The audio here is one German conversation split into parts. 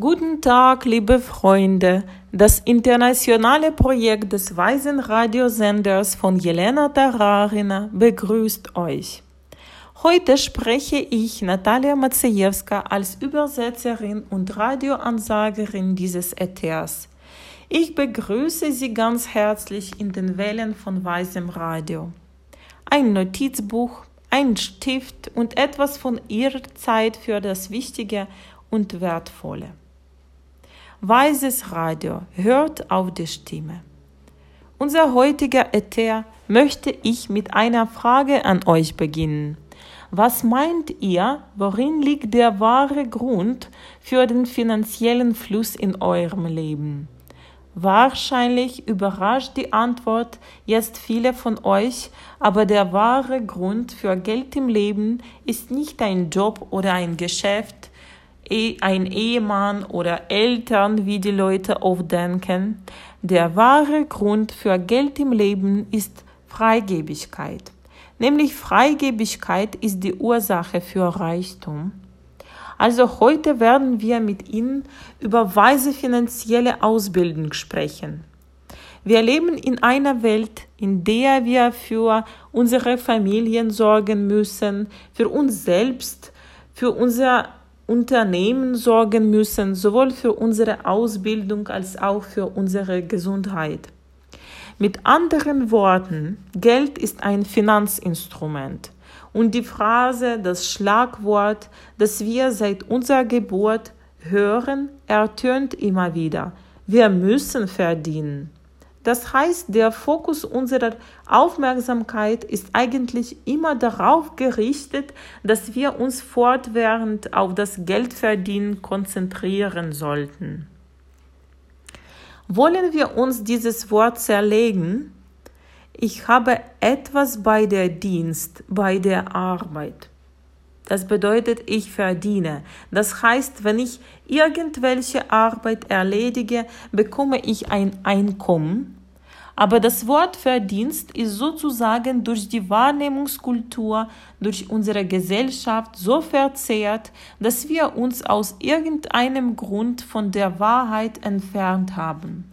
Guten Tag, liebe Freunde. Das internationale Projekt des Weisen Radiosenders von Jelena Tararina begrüßt euch. Heute spreche ich Natalia Maciejewska als Übersetzerin und Radioansagerin dieses Äthers. Ich begrüße Sie ganz herzlich in den Wellen von Weißem Radio. Ein Notizbuch, ein Stift und etwas von Ihrer Zeit für das Wichtige und Wertvolle. Weises Radio hört auf die Stimme. Unser heutiger Äther möchte ich mit einer Frage an euch beginnen. Was meint ihr, worin liegt der wahre Grund für den finanziellen Fluss in eurem Leben? Wahrscheinlich überrascht die Antwort jetzt viele von euch, aber der wahre Grund für Geld im Leben ist nicht ein Job oder ein Geschäft, ein Ehemann oder Eltern, wie die Leute oft denken. Der wahre Grund für Geld im Leben ist Freigebigkeit. Nämlich Freigebigkeit ist die Ursache für Reichtum. Also heute werden wir mit Ihnen über weise finanzielle Ausbildung sprechen. Wir leben in einer Welt, in der wir für unsere Familien sorgen müssen, für uns selbst, für unser Unternehmen sorgen müssen, sowohl für unsere Ausbildung als auch für unsere Gesundheit. Mit anderen Worten, Geld ist ein Finanzinstrument. Und die Phrase, das Schlagwort, das wir seit unserer Geburt hören, ertönt immer wieder. Wir müssen verdienen. Das heißt, der Fokus unserer Aufmerksamkeit ist eigentlich immer darauf gerichtet, dass wir uns fortwährend auf das Geldverdienen konzentrieren sollten. Wollen wir uns dieses Wort zerlegen? Ich habe etwas bei der Dienst, bei der Arbeit. Das bedeutet, ich verdiene. Das heißt, wenn ich irgendwelche Arbeit erledige, bekomme ich ein Einkommen. Aber das Wort Verdienst ist sozusagen durch die Wahrnehmungskultur, durch unsere Gesellschaft so verzehrt, dass wir uns aus irgendeinem Grund von der Wahrheit entfernt haben.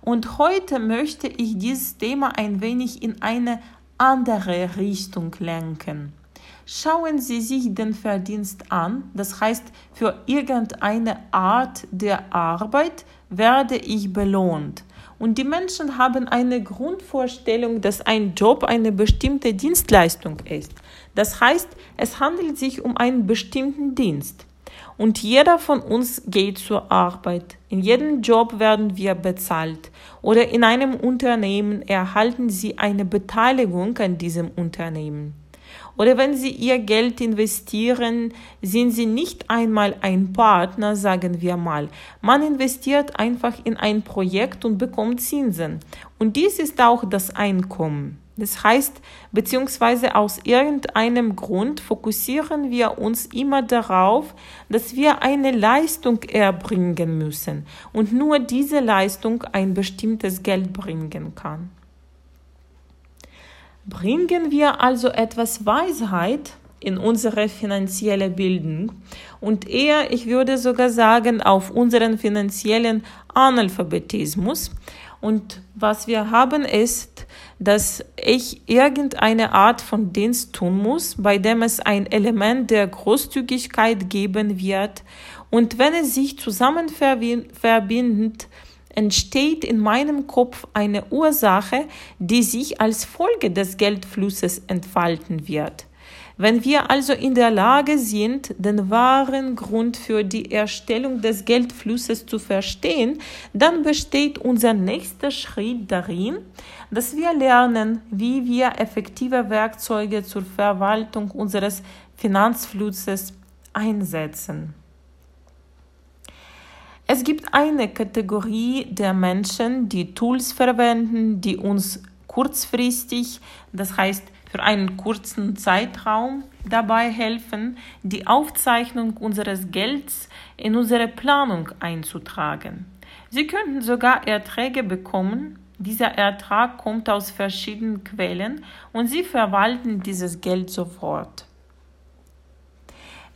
Und heute möchte ich dieses Thema ein wenig in eine andere Richtung lenken. Schauen Sie sich den Verdienst an, das heißt, für irgendeine Art der Arbeit werde ich belohnt. Und die Menschen haben eine Grundvorstellung, dass ein Job eine bestimmte Dienstleistung ist. Das heißt, es handelt sich um einen bestimmten Dienst. Und jeder von uns geht zur Arbeit. In jedem Job werden wir bezahlt. Oder in einem Unternehmen erhalten Sie eine Beteiligung an diesem Unternehmen. Oder wenn Sie Ihr Geld investieren, sind Sie nicht einmal ein Partner, sagen wir mal. Man investiert einfach in ein Projekt und bekommt Zinsen. Und dies ist auch das Einkommen. Das heißt, beziehungsweise aus irgendeinem Grund fokussieren wir uns immer darauf, dass wir eine Leistung erbringen müssen und nur diese Leistung ein bestimmtes Geld bringen kann. Bringen wir also etwas Weisheit in unsere finanzielle Bildung und eher, ich würde sogar sagen, auf unseren finanziellen Analphabetismus. Und was wir haben ist, dass ich irgendeine Art von Dienst tun muss, bei dem es ein Element der Großzügigkeit geben wird. Und wenn es sich zusammen verbindet, entsteht in meinem Kopf eine Ursache, die sich als Folge des Geldflusses entfalten wird. Wenn wir also in der Lage sind, den wahren Grund für die Erstellung des Geldflusses zu verstehen, dann besteht unser nächster Schritt darin, dass wir lernen, wie wir effektive Werkzeuge zur Verwaltung unseres Finanzflusses einsetzen. Es gibt eine Kategorie der Menschen, die Tools verwenden, die uns kurzfristig, das heißt für einen kurzen Zeitraum dabei helfen, die Aufzeichnung unseres Gelds in unsere Planung einzutragen. Sie könnten sogar Erträge bekommen. Dieser Ertrag kommt aus verschiedenen Quellen und Sie verwalten dieses Geld sofort.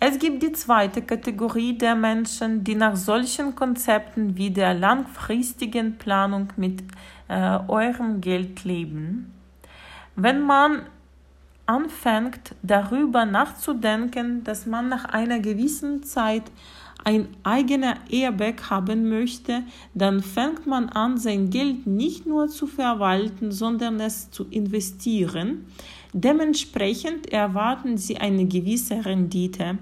Es gibt die zweite Kategorie der Menschen, die nach solchen Konzepten wie der langfristigen Planung mit äh, eurem Geld leben. Wenn man anfängt darüber nachzudenken, dass man nach einer gewissen Zeit ein eigener Airbag haben möchte, dann fängt man an, sein Geld nicht nur zu verwalten, sondern es zu investieren. Dementsprechend erwarten sie eine gewisse Rendite.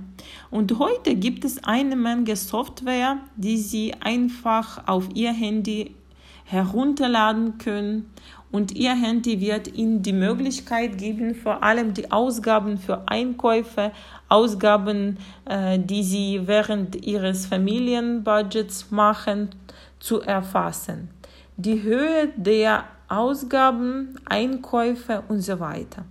Und heute gibt es eine Menge Software, die sie einfach auf ihr Handy herunterladen können und Ihr Handy wird Ihnen die Möglichkeit geben, vor allem die Ausgaben für Einkäufe, Ausgaben, äh, die Sie während Ihres Familienbudgets machen, zu erfassen. Die Höhe der Ausgaben, Einkäufe und so weiter.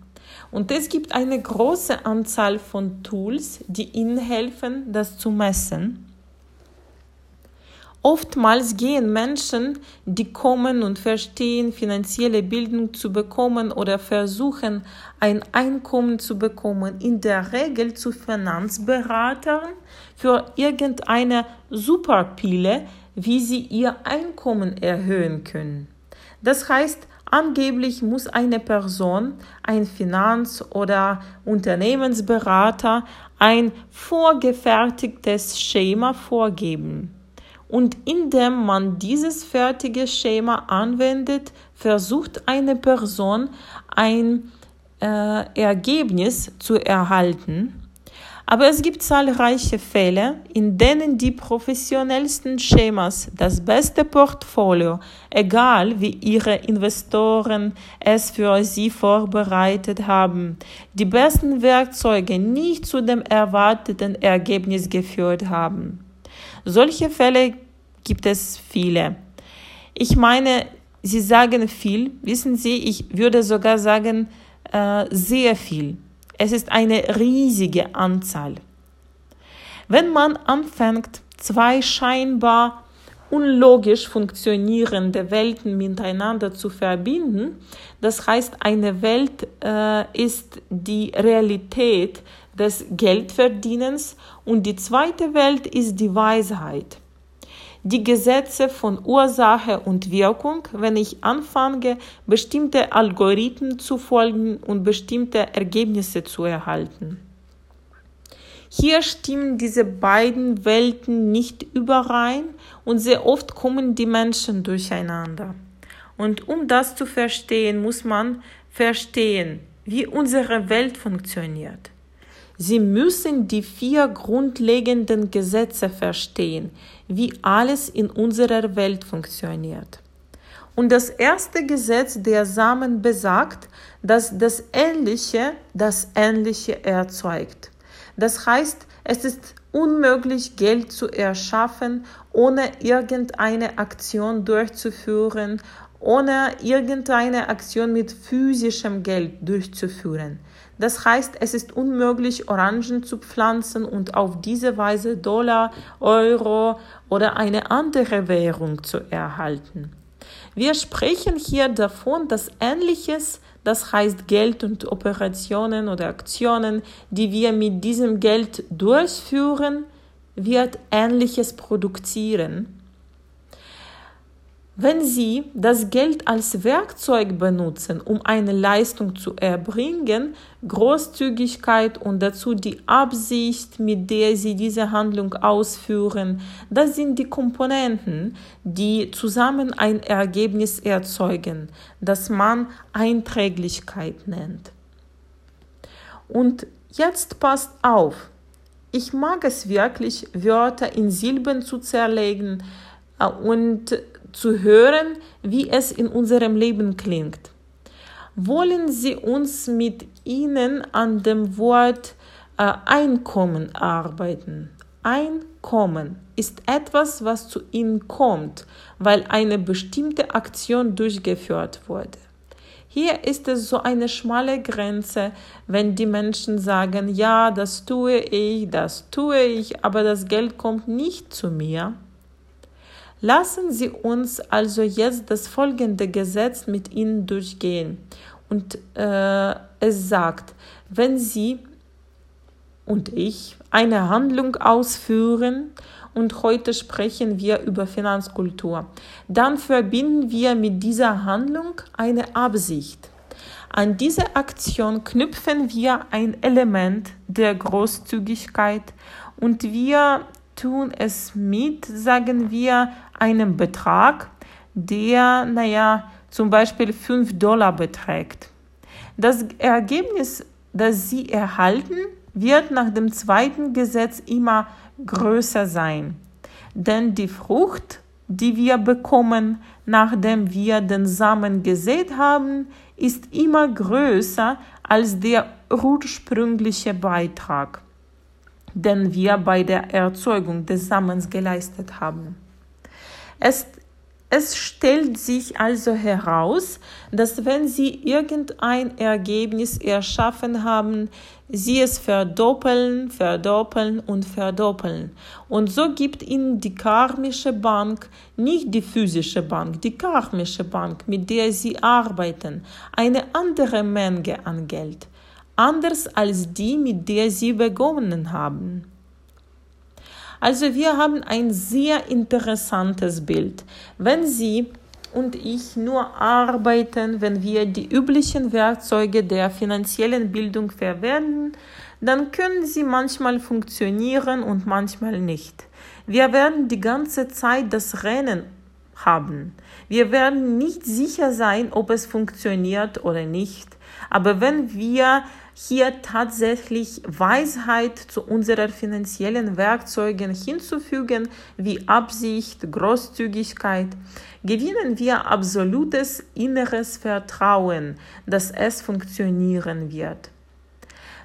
Und es gibt eine große Anzahl von Tools, die Ihnen helfen, das zu messen. Oftmals gehen Menschen, die kommen und verstehen, finanzielle Bildung zu bekommen oder versuchen, ein Einkommen zu bekommen, in der Regel zu Finanzberatern für irgendeine Superpille, wie sie ihr Einkommen erhöhen können. Das heißt, angeblich muss eine Person, ein Finanz- oder Unternehmensberater, ein vorgefertigtes Schema vorgeben. Und indem man dieses fertige Schema anwendet, versucht eine Person ein äh, Ergebnis zu erhalten. Aber es gibt zahlreiche Fälle, in denen die professionellsten Schemas das beste Portfolio, egal wie ihre Investoren es für sie vorbereitet haben, die besten Werkzeuge nicht zu dem erwarteten Ergebnis geführt haben. Solche Fälle gibt es viele. Ich meine, Sie sagen viel, wissen Sie, ich würde sogar sagen, äh, sehr viel. Es ist eine riesige Anzahl. Wenn man anfängt, zwei scheinbar unlogisch funktionierende Welten miteinander zu verbinden, das heißt, eine Welt äh, ist die Realität des Geldverdienens und die zweite Welt ist die Weisheit. Die Gesetze von Ursache und Wirkung, wenn ich anfange, bestimmte Algorithmen zu folgen und bestimmte Ergebnisse zu erhalten. Hier stimmen diese beiden Welten nicht überein und sehr oft kommen die Menschen durcheinander. Und um das zu verstehen, muss man verstehen, wie unsere Welt funktioniert. Sie müssen die vier grundlegenden Gesetze verstehen, wie alles in unserer Welt funktioniert. Und das erste Gesetz der Samen besagt, dass das Ähnliche das Ähnliche erzeugt. Das heißt, es ist unmöglich, Geld zu erschaffen, ohne irgendeine Aktion durchzuführen, ohne irgendeine Aktion mit physischem Geld durchzuführen. Das heißt, es ist unmöglich, Orangen zu pflanzen und auf diese Weise Dollar, Euro oder eine andere Währung zu erhalten. Wir sprechen hier davon, dass Ähnliches, das heißt Geld und Operationen oder Aktionen, die wir mit diesem Geld durchführen, wird Ähnliches produzieren wenn Sie das Geld als Werkzeug benutzen, um eine Leistung zu erbringen, Großzügigkeit und dazu die Absicht, mit der Sie diese Handlung ausführen, das sind die Komponenten, die zusammen ein Ergebnis erzeugen, das man Einträglichkeit nennt. Und jetzt passt auf, ich mag es wirklich, Wörter in Silben zu zerlegen äh, und zu hören, wie es in unserem Leben klingt. Wollen Sie uns mit Ihnen an dem Wort äh, Einkommen arbeiten? Einkommen ist etwas, was zu Ihnen kommt, weil eine bestimmte Aktion durchgeführt wurde. Hier ist es so eine schmale Grenze, wenn die Menschen sagen, ja, das tue ich, das tue ich, aber das Geld kommt nicht zu mir. Lassen Sie uns also jetzt das folgende Gesetz mit Ihnen durchgehen. Und äh, es sagt, wenn Sie und ich eine Handlung ausführen, und heute sprechen wir über Finanzkultur, dann verbinden wir mit dieser Handlung eine Absicht. An diese Aktion knüpfen wir ein Element der Großzügigkeit und wir tun es mit, sagen wir, einem Betrag, der, naja, zum Beispiel 5 Dollar beträgt. Das Ergebnis, das Sie erhalten, wird nach dem zweiten Gesetz immer größer sein. Denn die Frucht, die wir bekommen, nachdem wir den Samen gesät haben, ist immer größer als der ursprüngliche Beitrag, den wir bei der Erzeugung des Samens geleistet haben. Es es stellt sich also heraus, dass wenn Sie irgendein Ergebnis erschaffen haben, Sie es verdoppeln, verdoppeln und verdoppeln. Und so gibt Ihnen die karmische Bank, nicht die physische Bank, die karmische Bank, mit der Sie arbeiten, eine andere Menge an Geld, anders als die, mit der Sie begonnen haben. Also wir haben ein sehr interessantes Bild. Wenn Sie und ich nur arbeiten, wenn wir die üblichen Werkzeuge der finanziellen Bildung verwenden, dann können sie manchmal funktionieren und manchmal nicht. Wir werden die ganze Zeit das Rennen haben. Wir werden nicht sicher sein, ob es funktioniert oder nicht. Aber wenn wir hier tatsächlich Weisheit zu unseren finanziellen Werkzeugen hinzufügen, wie Absicht, Großzügigkeit, gewinnen wir absolutes inneres Vertrauen, dass es funktionieren wird.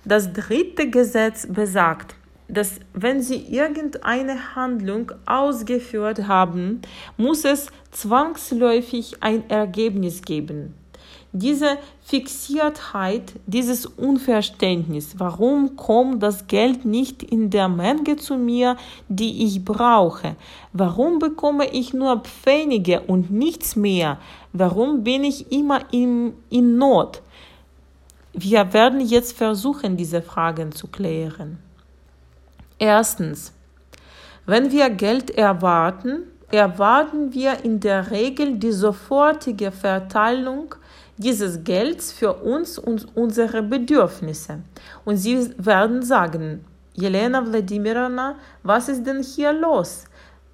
Das dritte Gesetz besagt, dass wenn Sie irgendeine Handlung ausgeführt haben, muss es zwangsläufig ein Ergebnis geben diese Fixiertheit, dieses Unverständnis, warum kommt das Geld nicht in der Menge zu mir, die ich brauche? Warum bekomme ich nur Pfennige und nichts mehr? Warum bin ich immer in, in Not? Wir werden jetzt versuchen, diese Fragen zu klären. Erstens, wenn wir Geld erwarten, erwarten wir in der Regel die sofortige Verteilung dieses Gelds für uns und unsere Bedürfnisse. Und sie werden sagen, Jelena Wladimirovna, was ist denn hier los?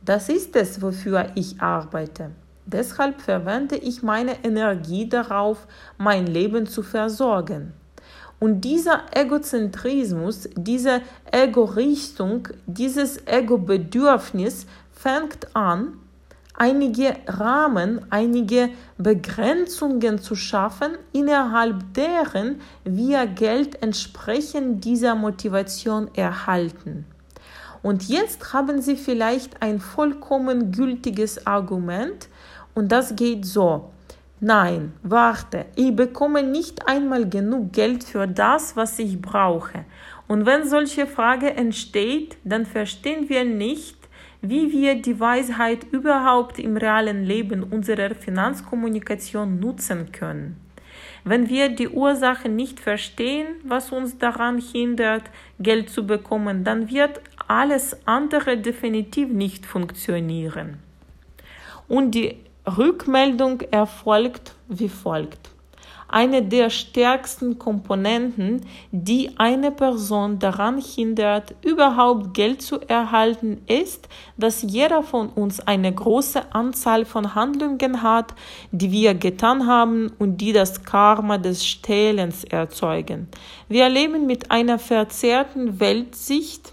Das ist es, wofür ich arbeite. Deshalb verwende ich meine Energie darauf, mein Leben zu versorgen. Und dieser Egozentrismus, diese Ego-Richtung, dieses Ego-Bedürfnis fängt an, einige Rahmen, einige Begrenzungen zu schaffen, innerhalb deren wir Geld entsprechend dieser Motivation erhalten. Und jetzt haben Sie vielleicht ein vollkommen gültiges Argument und das geht so. Nein, warte, ich bekomme nicht einmal genug Geld für das, was ich brauche. Und wenn solche Frage entsteht, dann verstehen wir nicht, wie wir die Weisheit überhaupt im realen Leben unserer Finanzkommunikation nutzen können. Wenn wir die Ursache nicht verstehen, was uns daran hindert, Geld zu bekommen, dann wird alles andere definitiv nicht funktionieren. Und die Rückmeldung erfolgt wie folgt eine der stärksten Komponenten, die eine Person daran hindert, überhaupt Geld zu erhalten, ist, dass jeder von uns eine große Anzahl von Handlungen hat, die wir getan haben und die das Karma des Stählens erzeugen. Wir leben mit einer verzerrten Weltsicht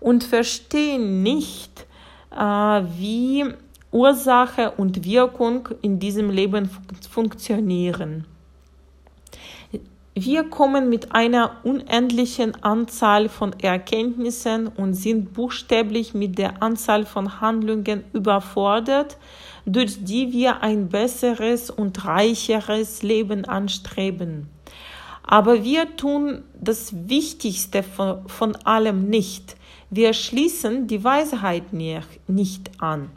und verstehen nicht, äh, wie Ursache und Wirkung in diesem Leben funktionieren. Wir kommen mit einer unendlichen Anzahl von Erkenntnissen und sind buchstäblich mit der Anzahl von Handlungen überfordert, durch die wir ein besseres und reicheres Leben anstreben. Aber wir tun das Wichtigste von, von allem nicht. Wir schließen die Weisheit nicht an.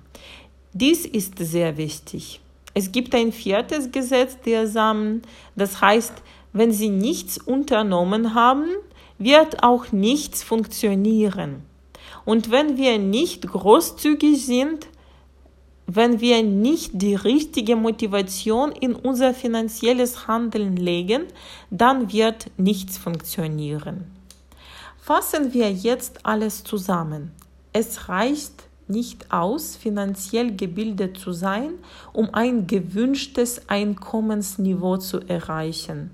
Dies ist sehr wichtig. Es gibt ein viertes Gesetz der Samen, das heißt, wenn sie nichts unternommen haben, wird auch nichts funktionieren. Und wenn wir nicht großzügig sind, wenn wir nicht die richtige Motivation in unser finanzielles Handeln legen, dann wird nichts funktionieren. Fassen wir jetzt alles zusammen. Es reicht nicht aus, finanziell gebildet zu sein, um ein gewünschtes Einkommensniveau zu erreichen.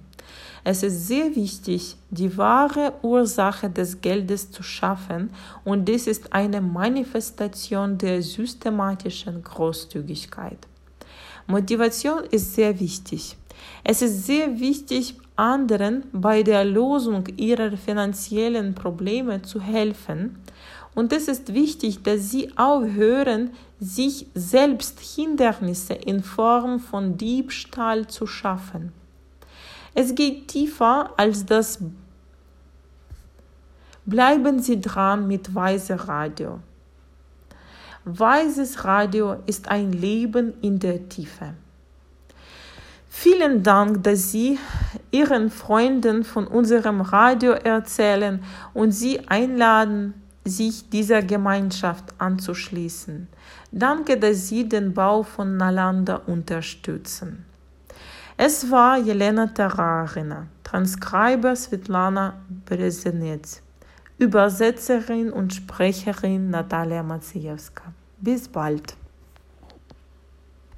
Es ist sehr wichtig, die wahre Ursache des Geldes zu schaffen und dies ist eine Manifestation der systematischen Großzügigkeit. Motivation ist sehr wichtig. Es ist sehr wichtig, anderen bei der Lösung ihrer finanziellen Probleme zu helfen. Und es ist wichtig, dass sie aufhören, sich selbst Hindernisse in Form von Diebstahl zu schaffen. Es geht tiefer als das. Bleiben Sie dran mit Weise Radio. Weises Radio ist ein Leben in der Tiefe. Vielen Dank, dass Sie Ihren Freunden von unserem Radio erzählen und Sie einladen, sich dieser Gemeinschaft anzuschließen. Danke, dass Sie den Bau von Nalanda unterstützen. Es war Jelena Tararina, Transkriber Svetlana Brezenetz, Übersetzerin und Sprecherin Natalia Maciejewska. Bis bald.